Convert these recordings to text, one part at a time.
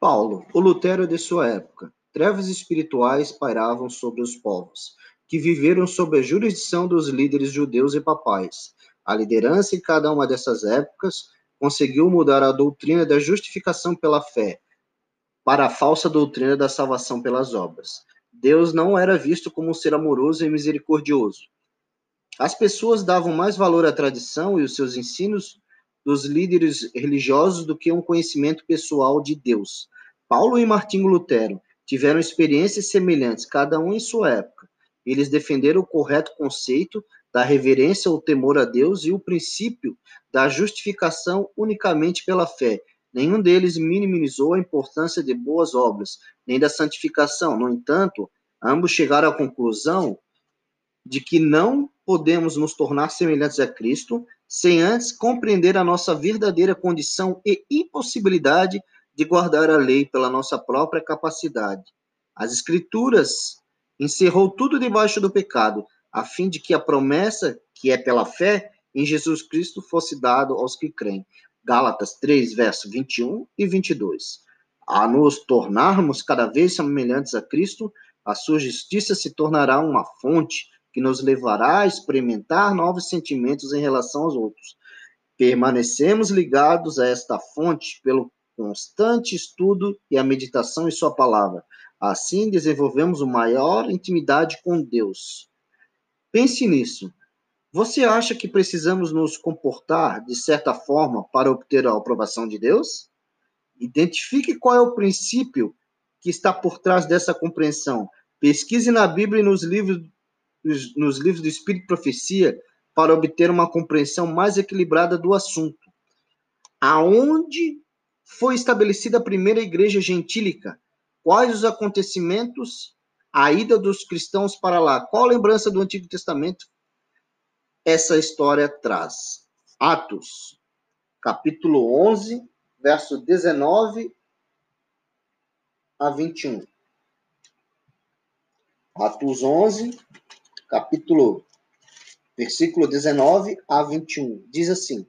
Paulo, o Lutero de sua época. Trevas espirituais pairavam sobre os povos, que viveram sob a jurisdição dos líderes judeus e papais. A liderança em cada uma dessas épocas conseguiu mudar a doutrina da justificação pela fé para a falsa doutrina da salvação pelas obras. Deus não era visto como um ser amoroso e misericordioso. As pessoas davam mais valor à tradição e os seus ensinos dos líderes religiosos do que um conhecimento pessoal de Deus. Paulo e Martinho Lutero tiveram experiências semelhantes, cada um em sua época. Eles defenderam o correto conceito da reverência ou temor a Deus e o princípio da justificação unicamente pela fé. Nenhum deles minimizou a importância de boas obras, nem da santificação. No entanto, ambos chegaram à conclusão de que não podemos nos tornar semelhantes a Cristo sem antes compreender a nossa verdadeira condição e impossibilidade de guardar a lei pela nossa própria capacidade. As Escrituras encerrou tudo debaixo do pecado, a fim de que a promessa, que é pela fé em Jesus Cristo, fosse dado aos que creem. Gálatas 3, verso 21 e 22. A nos tornarmos cada vez semelhantes a Cristo, a sua justiça se tornará uma fonte que nos levará a experimentar novos sentimentos em relação aos outros. Permanecemos ligados a esta fonte pelo constante estudo e a meditação em Sua palavra. Assim, desenvolvemos uma maior intimidade com Deus. Pense nisso. Você acha que precisamos nos comportar de certa forma para obter a aprovação de Deus? Identifique qual é o princípio que está por trás dessa compreensão. Pesquise na Bíblia e nos livros nos, nos livros do Espírito e Profecia para obter uma compreensão mais equilibrada do assunto. Aonde foi estabelecida a primeira igreja gentílica? Quais os acontecimentos? A ida dos cristãos para lá. Qual lembrança do Antigo Testamento essa história traz? Atos, capítulo 11, verso 19 a 21. Atos 11, capítulo, versículo 19 a 21. Diz assim: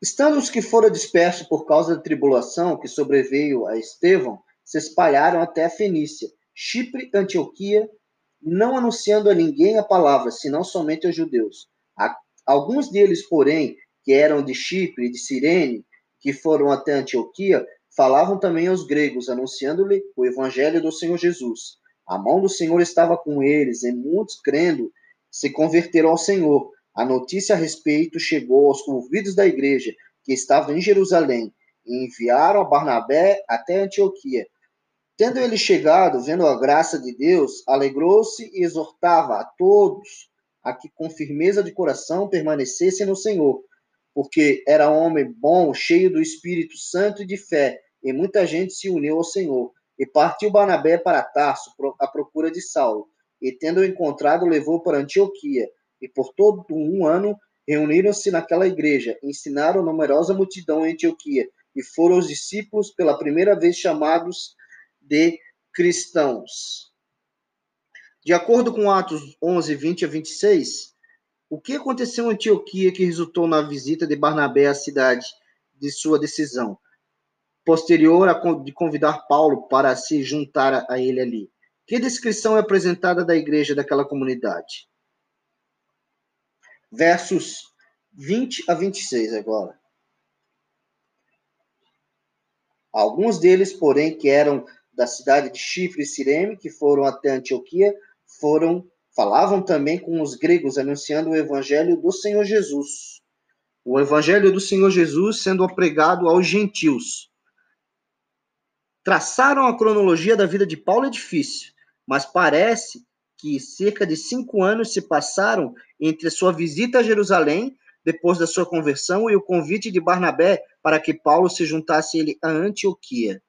Estando os que foram dispersos por causa da tribulação que sobreveio a Estevão, se espalharam até a Fenícia, Chipre, Antioquia, não anunciando a ninguém a palavra, senão somente aos judeus. Alguns deles, porém, que eram de Chipre e de Cirene, que foram até Antioquia, falavam também aos gregos, anunciando-lhe o evangelho do Senhor Jesus. A mão do Senhor estava com eles, e muitos, crendo, se converteram ao Senhor. A notícia a respeito chegou aos ouvidos da igreja, que estava em Jerusalém, e enviaram a Barnabé até Antioquia. Tendo ele chegado, vendo a graça de Deus, alegrou-se e exortava a todos a que com firmeza de coração permanecessem no Senhor, porque era homem bom, cheio do Espírito Santo e de fé, e muita gente se uniu ao Senhor. E partiu Barnabé para Tarso à procura de Saulo, e tendo-o encontrado, levou para Antioquia. E por todo um ano reuniram-se naquela igreja, ensinaram numerosa multidão em Antioquia, e foram os discípulos pela primeira vez chamados de cristãos. De acordo com Atos 11, 20 a 26, o que aconteceu em Antioquia que resultou na visita de Barnabé à cidade de sua decisão? Posterior a de convidar Paulo para se juntar a ele ali. Que descrição é apresentada da igreja daquela comunidade? Versos 20 a 26 agora. Alguns deles, porém, que eram da cidade de Chifre e Cirene, que foram até Antioquia, foram falavam também com os gregos, anunciando o evangelho do Senhor Jesus. O evangelho do Senhor Jesus sendo pregado aos gentios. Traçaram a cronologia da vida de Paulo é difícil, mas parece que cerca de cinco anos se passaram entre sua visita a Jerusalém, depois da sua conversão, e o convite de Barnabé para que Paulo se juntasse a ele a Antioquia.